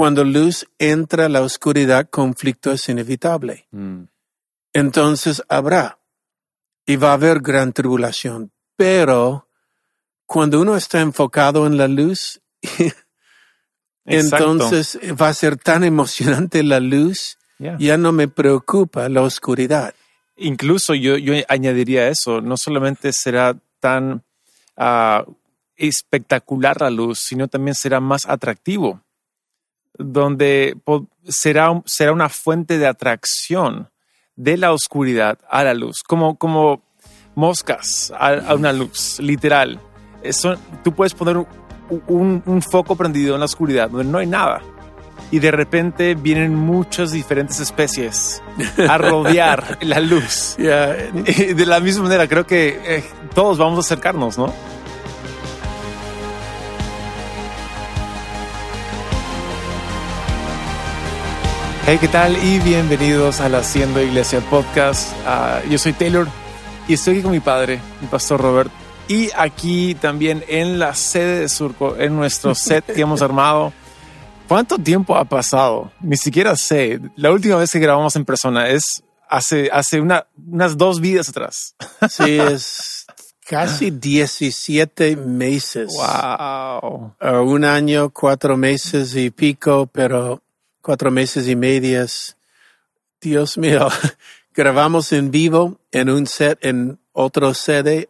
cuando luz entra a la oscuridad, conflicto es inevitable. Mm. Entonces habrá y va a haber gran tribulación. Pero cuando uno está enfocado en la luz, entonces va a ser tan emocionante la luz, Yeah. ya no me preocupa la oscuridad. Incluso yo, yo añadiría eso, no solamente será tan ah, espectacular la luz, sino también será más atractivo, donde será, será una fuente de atracción de la oscuridad a la luz, como, como moscas a, a una luz, literal. Eso, tú puedes poner un, un- un foco prendido en la oscuridad donde no hay nada. Y de repente vienen muchas diferentes especies a rodear la luz. De la misma manera, creo que eh, todos vamos a acercarnos, ¿no? Hey, ¿qué tal? Y bienvenidos al Haciendo Iglesia Podcast. Ah, yo soy Taylor y estoy aquí con mi padre, mi pastor Robert. Y aquí también en la sede de Surco, en nuestro set que hemos armado. ¿Cuánto tiempo ha pasado? Ni siquiera sé. La última vez que grabamos en persona es hace, hace una- unas dos vidas atrás. sí, es casi 17 meses. Wow. Uh, un año, cuatro meses y pico, pero cuatro meses y medias. Dios mío, grabamos en vivo en un set en otro sede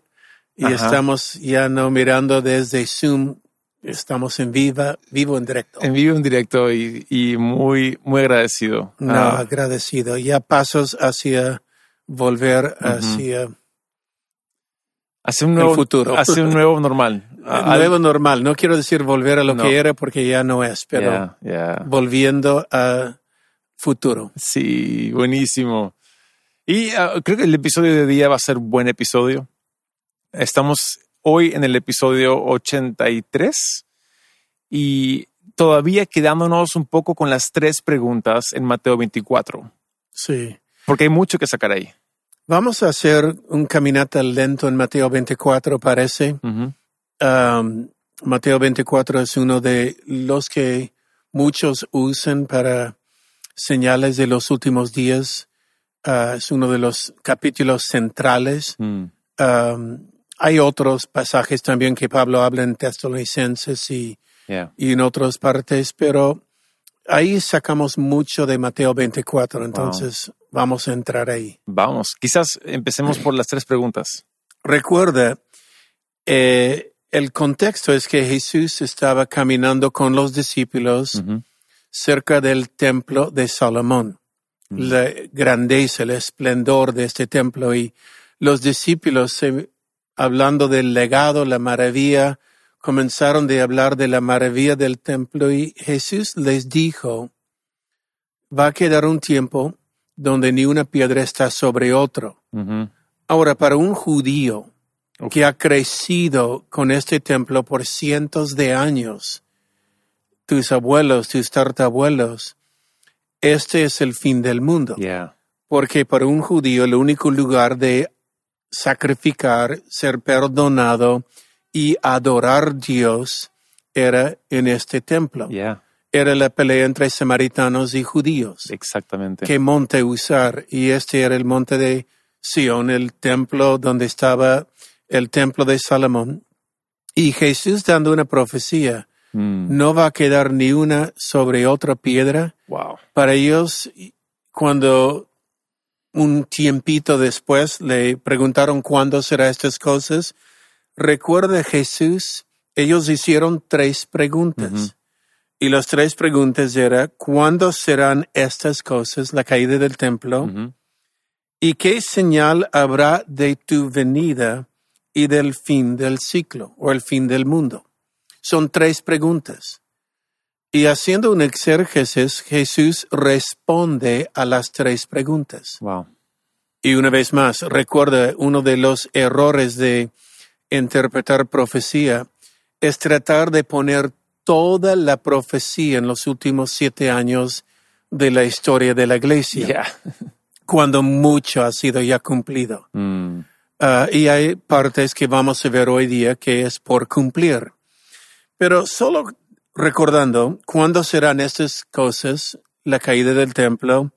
y Ajá. estamos ya no mirando desde Zoom, estamos en viva, vivo en directo. En vivo, en directo y, y muy, muy agradecido. No, Ah, agradecido. Ya pasos hacia volver hacia hace un nuevo futuro. Hace un nuevo normal. El nuevo normal. No quiero decir volver a lo No. que era porque ya no es, pero Yeah, yeah. volviendo a futuro. Sí, buenísimo. Y ah, creo que el episodio de día va a ser un buen episodio. Estamos hoy en el episodio 83 y todavía quedándonos un poco con las tres preguntas en Mateo 24, Sí. porque hay mucho que sacar ahí. Vamos a hacer un caminata lento en Mateo 24, parece. Ujú. Um, Mateo 24 es uno de los que muchos usan para señales de los últimos días. Ah, es uno de los capítulos centrales. Mm. Um, hay otros pasajes también que Pablo habla en Tesalonicenses y, Yeah. y en otras partes, pero ahí sacamos mucho de Mateo 24, entonces vamos a entrar ahí. Vamos, quizás empecemos por las tres preguntas. Recuerda, eh, el contexto es que Jesús estaba caminando con los discípulos cerca del templo de Salomón. La grandeza, el esplendor de este templo y los discípulos, se- hablando del legado, la maravilla, comenzaron de hablar de la maravilla del templo y Jesús les dijo, va a quedar un tiempo donde ni una piedra está sobre otro. Ahora, para un judío que ha crecido con este templo por cientos de años, tus abuelos, tus tartabuelos, este es el fin del mundo. Yeah. Porque para un judío el único lugar de sacrificar, ser perdonado y adorar a Dios era en este templo. Yeah. Era la pelea entre samaritanos y judíos Exactamente. qué monte usar. Y este era el monte de Sion, el templo donde estaba el templo de Salomón. Y Jesús dando una profecía, Mm. no va a quedar ni una sobre otra piedra. Wow. Para ellos, cuando un tiempito después le preguntaron cuándo será estas cosas, recuerda Jesús, ellos hicieron tres preguntas. Y las tres preguntas eran, ¿cuándo serán estas cosas, la caída del templo? ¿Y qué señal habrá de tu venida y del fin del ciclo o el fin del mundo? Son tres preguntas. Y haciendo un exérgesis, Jesús responde a las tres preguntas. Wow. Y una vez más, recuerda, uno de los errores de interpretar profecía es tratar de poner toda la profecía en los últimos siete años de la historia de la iglesia, Yeah. cuando mucho ha sido ya cumplido. Mm. Ah, y hay partes que vamos a ver hoy día que es por cumplir. Pero solo recordando cuándo serán estas cosas, la caída del templo,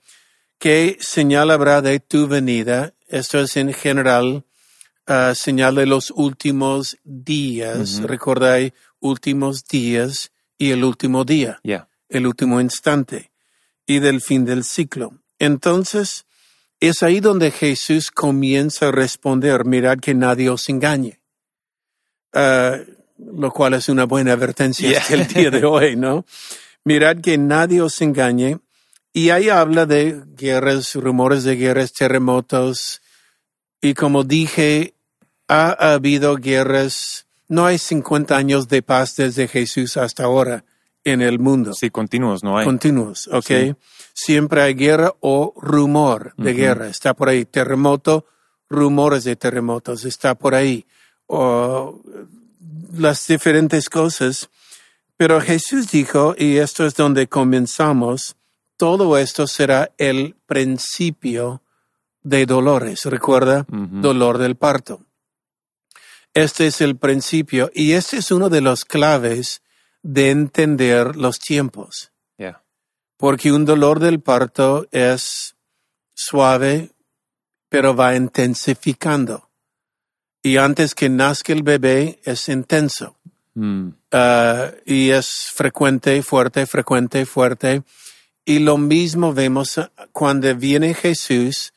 qué señal habrá de tu venida. Esto es en general uh, señal de los últimos días. Recordáis últimos días y el último día, Yeah. el último instante y del fin del ciclo. Entonces, es ahí donde Jesús comienza a responder, mirad que nadie os engañe. Ah, lo cual es una buena advertencia Yeah. hasta el día de hoy, ¿no? Mirad que nadie os engañe. Y ahí habla de guerras, rumores de guerras, terremotos. Y como dije, ha habido guerras. No hay 50 años de paz desde Jesús hasta ahora en el mundo Sí, continuos, no hay. continuos, ¿ok? Sí. Siempre hay guerra o rumor de guerra. Está por ahí. Terremoto, rumores de terremotos. Está por ahí. O las diferentes cosas. Pero Jesús dijo, y esto es donde comenzamos, todo esto será el principio de dolores. Recuerda, dolor del parto. Este es el principio y este es uno de los claves de entender los tiempos, Yeah. porque un dolor del parto es suave, pero va intensificando. Y antes que nazca el bebé es intenso. Mm. Ah, y es frecuente, fuerte, frecuente, fuerte. Y lo mismo vemos cuando viene Jesús,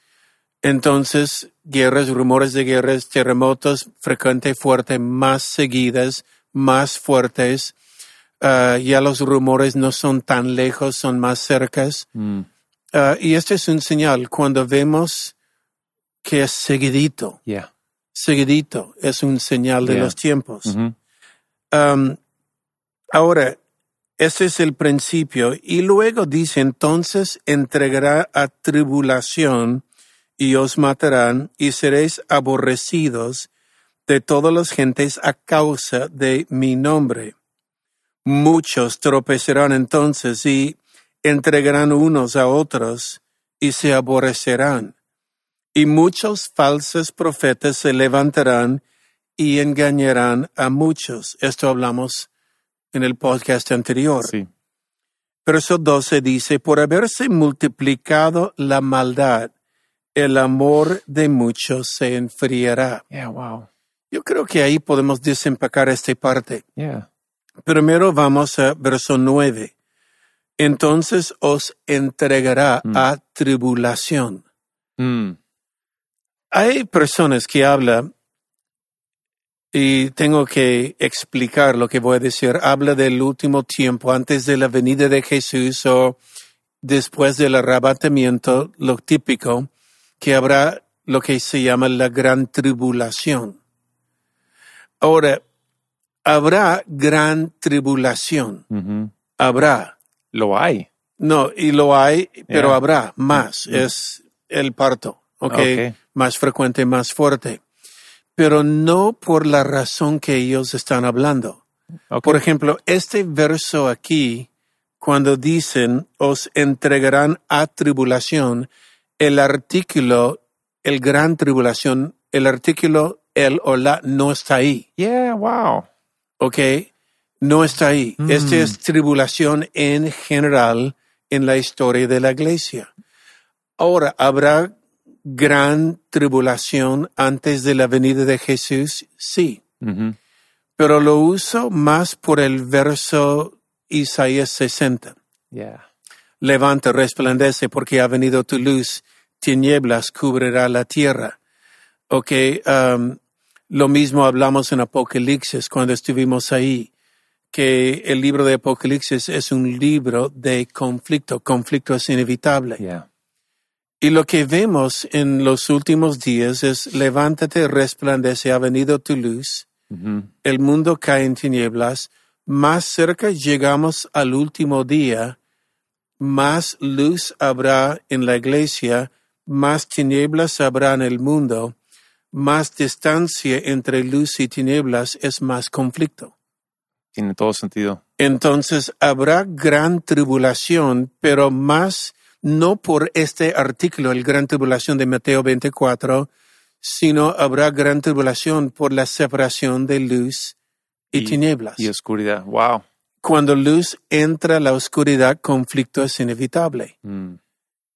entonces guerras, rumores de guerras, terremotos, frecuente, fuerte, más seguidas, más fuertes. Ah, ya los rumores no son tan lejos, son más cercas. Mm. Ah, y este es un señal cuando vemos que es seguidito, Yeah. seguidito, es un señal de Yeah. los tiempos. Um, ahora, ese es el principio. Y luego dice, entonces entregará a tribulación y os matarán y seréis aborrecidos de todas las gentes a causa de mi nombre. Muchos tropezarán entonces y entregarán unos a otros y se aborrecerán. Y muchos falsos profetas se levantarán y engañarán a muchos. Esto hablamos en el podcast anterior. Sí. Verso 12 dice, por haberse multiplicado la maldad, el amor de muchos se enfriará. Yeah, wow. Yo creo que ahí podemos desempacar esta parte. Yeah. Primero vamos a verso 9. Entonces os entregará Mm. a tribulación. Mm. Hay personas que hablan y tengo que explicar lo que voy a decir. Habla del último tiempo, antes de la venida de Jesús o después del arrebatamiento, lo típico, que habrá lo que se llama la gran tribulación. Ahora, habrá gran tribulación. Habrá. Lo hay. No, y lo hay, pero Yeah. habrá más. Mm. Es el parto, ¿ok? Ok. Más frecuente, más fuerte. Pero no por la razón que ellos están hablando. Por ejemplo, este verso aquí, cuando dicen, os entregarán a tribulación, el artículo, el gran tribulación, el artículo el o la no está ahí. Yeah, wow. ¿ok? No está ahí. Mm. Esta es tribulación en general en la historia de la iglesia. Ahora, ¿habrá gran tribulación antes de la venida de Jesús? Sí, Ujú. pero lo uso más por el verso Isaías 60. Yeah. Levanta, resplandece, porque ha venido tu luz, tinieblas cubrirá la tierra. Ok, um, lo mismo hablamos en Apocalipsis cuando estuvimos ahí, que el libro de Apocalipsis es un libro de conflicto, conflicto es inevitable. Yeah. Y lo que vemos en los últimos días es, levántate, resplandece, ha venido tu luz, Ujú. el mundo cae en tinieblas, más cerca llegamos al último día, más luz habrá en la iglesia, más tinieblas habrá en el mundo, más distancia entre luz y tinieblas es más conflicto. Tiene todo sentido. Entonces habrá gran tribulación, pero más no por este artículo, el gran tribulación de Mateo 24, sino habrá gran tribulación por la separación de luz y, tinieblas. Y oscuridad. Wow. Cuando luz entra la oscuridad, conflicto es inevitable. Mm.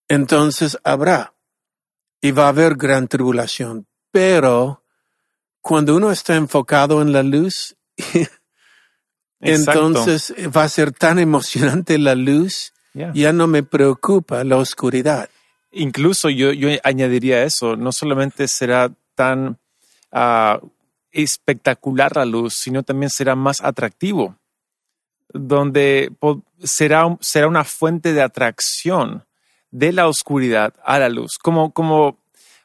Entonces habrá y va a haber gran tribulación. Pero cuando uno está enfocado en la luz, entonces va a ser tan emocionante la luz, Yeah. ya no me preocupa la oscuridad. Incluso yo, yo añadiría eso, no solamente será tan ah, espectacular la luz, sino también será más atractivo, donde será, será una fuente de atracción de la oscuridad a la luz, como, como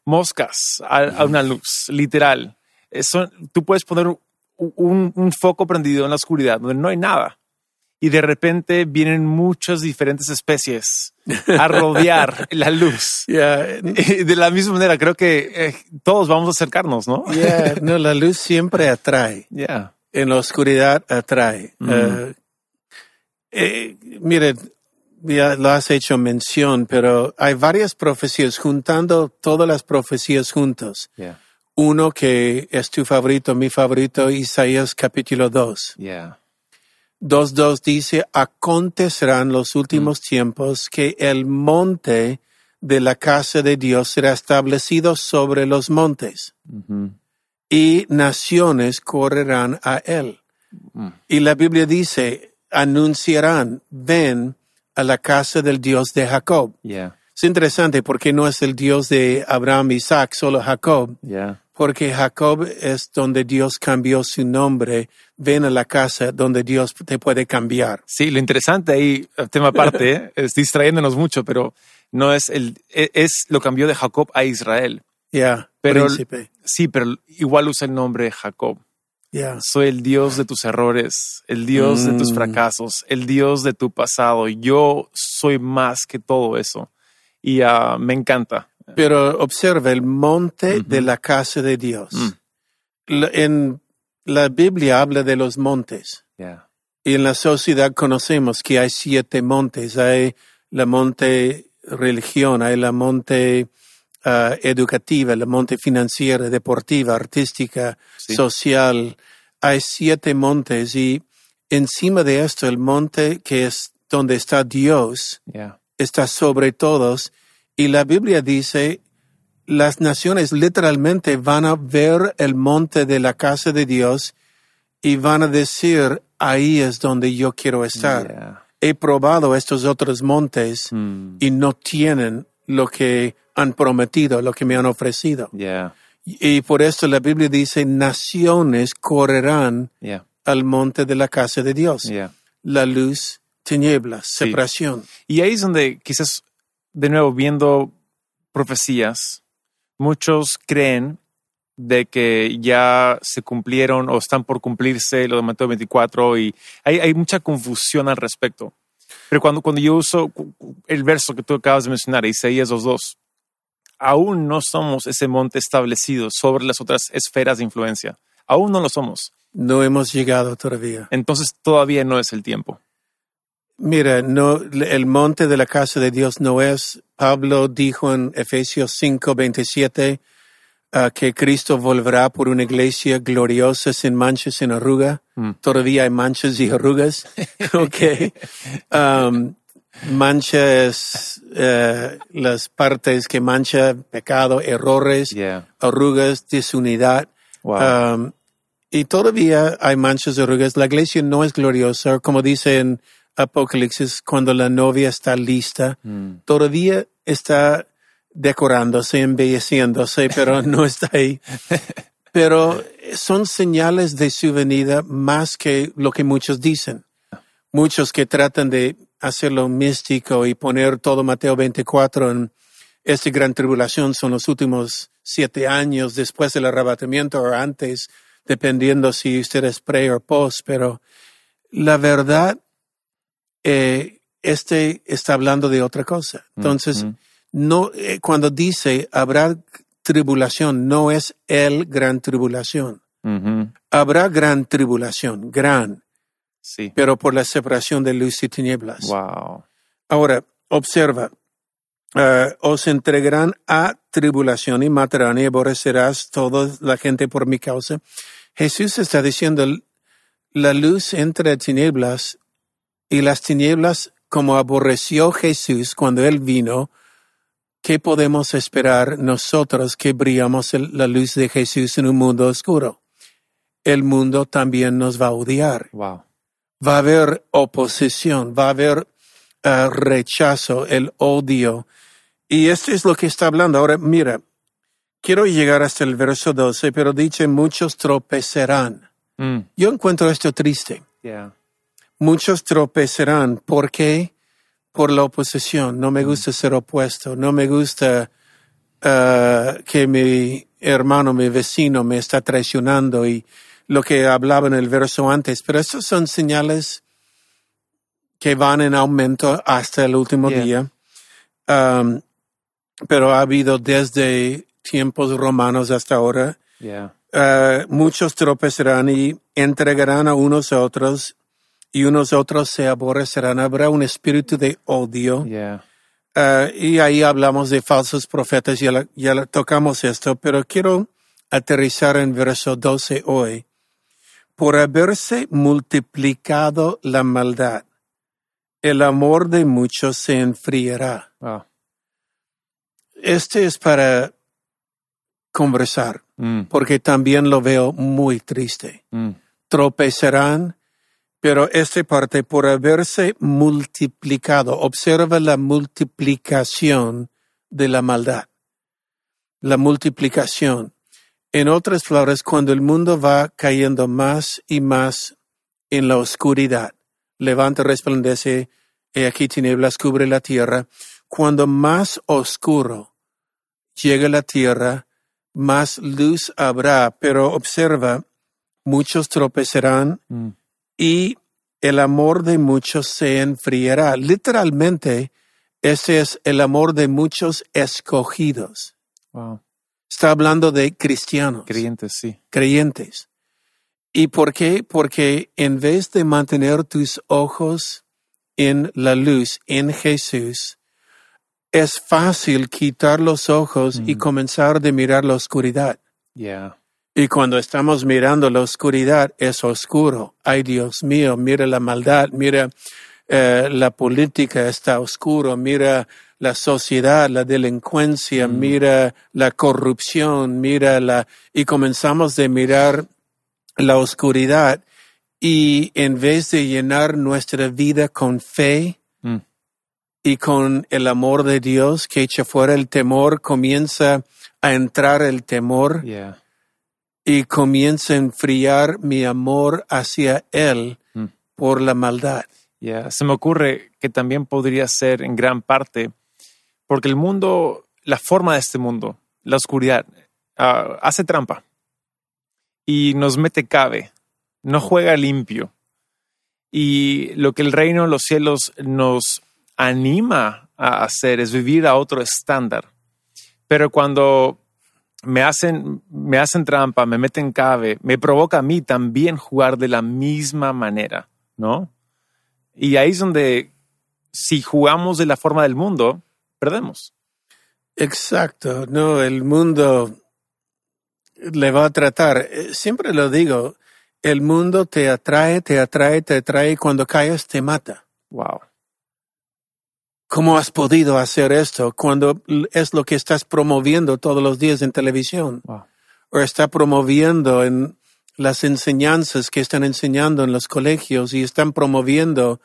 moscas a, a una luz, literal. Eh, son- tú puedes poner un, un- un foco prendido en la oscuridad donde no hay nada. Y de repente vienen muchas diferentes especies a rodear la luz. De la misma manera, creo que eh, todos vamos a acercarnos, ¿no? no, la luz siempre atrae. Yeah. En la oscuridad atrae. Mm. Eh, eh, mire, ya lo has hecho mención, pero hay varias profecías, juntando todas las profecías juntos. Yeah. Uno que es tu favorito, mi favorito, Isaías capítulo 2. Yeah. 2.2 dice, acontecerán los últimos tiempos que el monte de la casa de Dios será establecido sobre los montes Mhm. y naciones correrán a él. Mm. Y la Biblia dice, anunciarán, ven a la casa del Dios de Jacob. Yeah. Es interesante porque no es el Dios de Abraham, Isaac, solo Jacob, Yeah. porque Jacob es donde Dios cambió su nombre. Ven a la casa donde Dios te puede cambiar. Sí, lo interesante ahí, eh, tema aparte, ¿eh? es distrayéndonos mucho, pero no es el, e- es lo cambió de Jacob a Israel. Ya, Pero- príncipe. Sí, pero igual usa el nombre Jacob. Soy el Dios de tus errores, el Dios de tus Mm. fracasos, el Dios de tu pasado. Yo soy más que todo eso. Y ah, me encanta. Pero observa el monte de la casa de Dios. Mm. La- En la Biblia habla de los montes. Yeah. Y en la sociedad conocemos que hay siete montes. Hay la monte religión, hay la monte ah, educativa, la monte financiera, deportiva, artística, Sí. social. Hay siete montes y encima de esto el monte que es donde está Dios Yeah. está sobre todos. Y la Biblia dice, las naciones literalmente van a ver el monte de la casa de Dios y van a decir, ahí es donde yo quiero estar. Yeah. He probado estos otros montes Mm. y no tienen lo que han prometido, lo que me han ofrecido. Yeah. Y por esto la Biblia dice, naciones correrán Yeah. al monte de la casa de Dios. Yeah. La luz, tinieblas, Sí. separación. Y ahí es donde quizás, de nuevo, viendo profecías, muchos creen de que ya se cumplieron o están por cumplirse lo de Mateo 24 y hay, hay mucha confusión al respecto. Pero cuando, cuando yo uso el verso que tú acabas de mencionar, Isaías 2.2, aún no somos ese monte establecido sobre las otras esferas de influencia. Aún no lo somos. No hemos llegado todavía. Entonces todavía no es el tiempo. Mira, no, el monte de la casa de Dios no es. Pablo dijo en Efesios 5, 27 ah, que Cristo volverá por una iglesia gloriosa, sin manchas, sin arruga. Mm. Todavía hay manchas y arrugas. ok. Um, mancha es eh, las partes que mancha pecado, errores, Yeah. arrugas, desunidad. Wow. Um, y todavía hay manchas arrugas. La iglesia no es gloriosa, como dice en Apocalipsis, cuando la novia está lista, Mm. todavía está decorándose, embelleciéndose, pero no está ahí. Pero son señales de su venida más que lo que muchos dicen. Muchos que tratan de hacerlo místico y poner todo Mateo 24 en esta gran tribulación son los últimos siete años después del arrebatamiento o antes, dependiendo si usted es pre o post, pero la verdad, eh, este está hablando de otra cosa. Entonces, Ujú. no, eh, cuando dice habrá tribulación, no es el gran tribulación. Habrá gran tribulación, gran, Sí. pero por la separación de luz y tinieblas. Wow. Ahora, observa, eh, os entregarán a tribulación y matarán y aborrecerás toda la gente por mi causa. Jesús está diciendo, la luz entre tinieblas y las tinieblas como aborreció Jesús cuando Él vino, ¿qué podemos esperar nosotros que brillamos la luz de Jesús en un mundo oscuro? El mundo también nos va a odiar. Wow. Va a haber oposición, va a haber ah, rechazo, el odio. Y esto es lo que está hablando. Ahora, mira, quiero llegar hasta el verso 12, pero dice, muchos tropezarán. Mm, Yo encuentro esto triste. yeah. Muchos tropezarán. ¿Por qué? Por la oposición. No me gusta ser opuesto. No me gusta ah, que mi hermano, mi vecino me está traicionando y lo que hablaba en el verso antes. Pero estos son señales que van en aumento hasta el último Yeah. día. Um, pero ha habido desde tiempos romanos hasta ahora Yeah. eh, muchos tropezarán y entregarán a unos a otros y unos otros se aborrecerán. Habrá un espíritu de odio. Yeah. Eh, y ahí hablamos de falsos profetas, ya, la- ya la- tocamos esto, pero quiero aterrizar en verso 12 hoy. Por haberse multiplicado la maldad, el amor de muchos se enfriará. Wow. Este es para conversar, Mm, porque también lo veo muy triste. mm, tropezarán, pero esta parte por haberse multiplicado, observa la multiplicación de la maldad. La multiplicación. En otras palabras, cuando el mundo va cayendo más y más en la oscuridad, levanta, resplandece, y aquí tinieblas cubre la tierra. Cuando más oscuro llega la tierra, más luz habrá, pero observa, muchos tropezarán mm, y el amor de muchos se enfriará. Literalmente, ese es el amor de muchos escogidos. wow. Está hablando de cristianos, Creyentes, sí. creyentes. ¿Y por qué? Porque en vez de mantener tus ojos en la luz, en Jesús, es fácil quitar los ojos y Mm. comenzar de mirar la oscuridad. Yeah. Y cuando estamos mirando la oscuridad, es oscuro. Ay, Dios mío, mira la maldad, mira eh, la política está oscuro, mira la sociedad, la delincuencia, Mm. mira la corrupción, mira la... Y comenzamos de mirar la oscuridad y en vez de llenar nuestra vida con fe Mm, y con el amor de Dios que echa fuera el temor, comienza a entrar el temor yeah. y comienza a enfriar mi amor hacia Él Mm. por la maldad. Yeah. Se me ocurre que también podría ser en gran parte porque el mundo, la forma de este mundo, la oscuridad, ah, hace trampa y nos mete cabe, no juega limpio. Y lo que el reino de los cielos nos anima a hacer es vivir a otro estándar. Pero cuando me hacen, me hacen trampa, me meten cabe, me provoca a mí también jugar de la misma manera, ¿no? Y ahí es donde, si jugamos de la forma del mundo, perdemos. Exacto, no, el mundo le va a tratar. eh, Siempre lo digo, el mundo te atrae, te atrae, te atrae y cuando caes te mata. Wow. ¿Cómo has podido hacer esto cuando es lo que estás promoviendo todos los días en televisión? Wow. o está promoviendo en las enseñanzas que están enseñando en los colegios y están promoviendo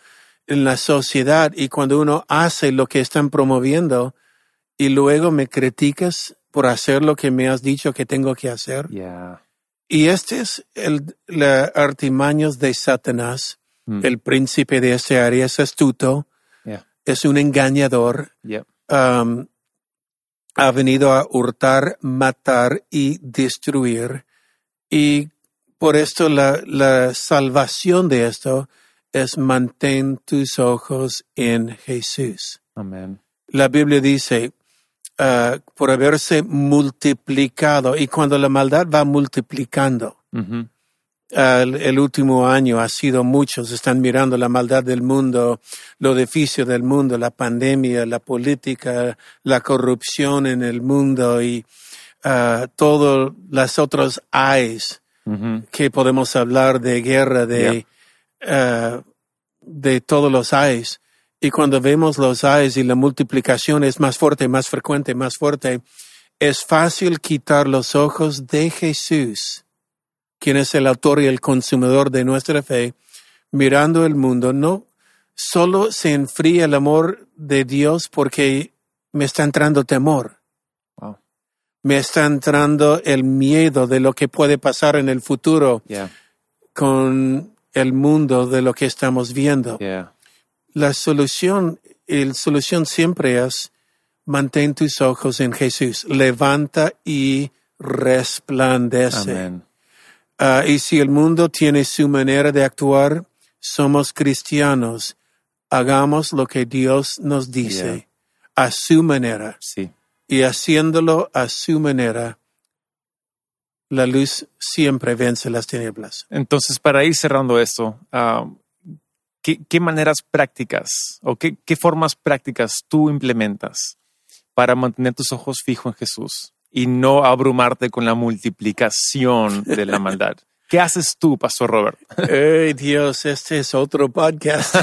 en la sociedad y cuando uno hace lo que están promoviendo y luego me criticas por hacer lo que me has dicho que tengo que hacer. Yeah. Y este es el la artimaños de Satanás, Mm. el príncipe de este área, es astuto, Yeah. es un engañador, Yep. um, ha venido a hurtar, matar y destruir. Y por esto la, la salvación de esto es mantén tus ojos en Jesús. Amen. La Biblia dice, ah, por haberse multiplicado, y cuando la maldad va multiplicando, el, el último año ha sido muchos, están mirando la maldad del mundo, lo difícil del mundo, la pandemia, la política, la corrupción en el mundo y ah, todas las otras Mhm. que podemos hablar de guerra, de ah, de todos los ayes. Y cuando vemos los ayes y la multiplicación es más fuerte, más frecuente, más fuerte, es fácil quitar los ojos de Jesús, quien es el autor y el consumidor de nuestra fe, mirando el mundo. No solo se enfría el amor de Dios porque me está entrando temor. Me está entrando el miedo de lo que puede pasar en el futuro con el mundo de lo que estamos viendo. La solución, la solución siempre es mantén tus ojos en Jesús, levanta y resplandece. Ah, y si el mundo tiene su manera de actuar, somos cristianos, hagamos lo que Dios nos dice a su manera. Sí. Y haciéndolo a su manera, la luz siempre vence las tinieblas. Entonces, para ir cerrando esto, ah, ¿qué, maneras prácticas o qué, formas prácticas tú implementas para mantener tus ojos fijos en Jesús y no abrumarte con la multiplicación de la maldad? ¿Qué haces tú, Pastor Robert? Ay, Dios, este es otro podcast,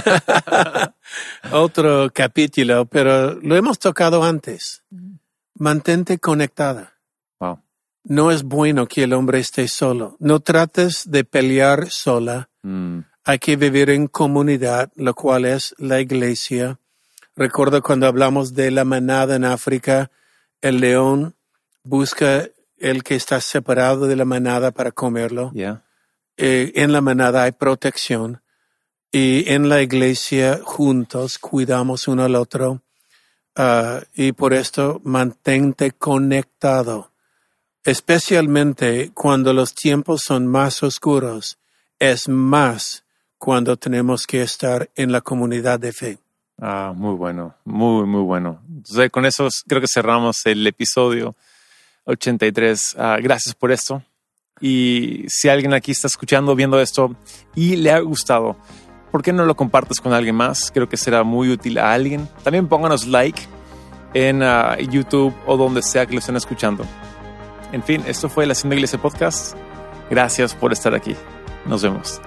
otro capítulo, pero lo hemos tocado antes. Mantente conectada. No es bueno que el hombre esté solo. No trates de pelear sola. Mm. Hay que vivir en comunidad, lo cual es la iglesia. Recuerdo cuando hablamos de la manada en África, el león busca el que está separado de la manada para comerlo. Eh, en la manada hay protección y en la iglesia juntos cuidamos uno al otro. Ah, y por esto mantente conectado especialmente cuando los tiempos son más oscuros, es más cuando tenemos que estar en la comunidad de fe. Ah, muy bueno, muy, muy bueno. Entonces, con eso creo que cerramos el episodio 83. Ah, gracias por esto. Y si alguien aquí está escuchando, viendo esto y le ha gustado, ¿por qué no lo compartes con alguien más? Creo que será muy útil a alguien. También pónganos like en ah, YouTube o donde sea que lo estén escuchando. En fin, esto fue la Hacienda Iglesia Podcast. Gracias por estar aquí. Nos vemos.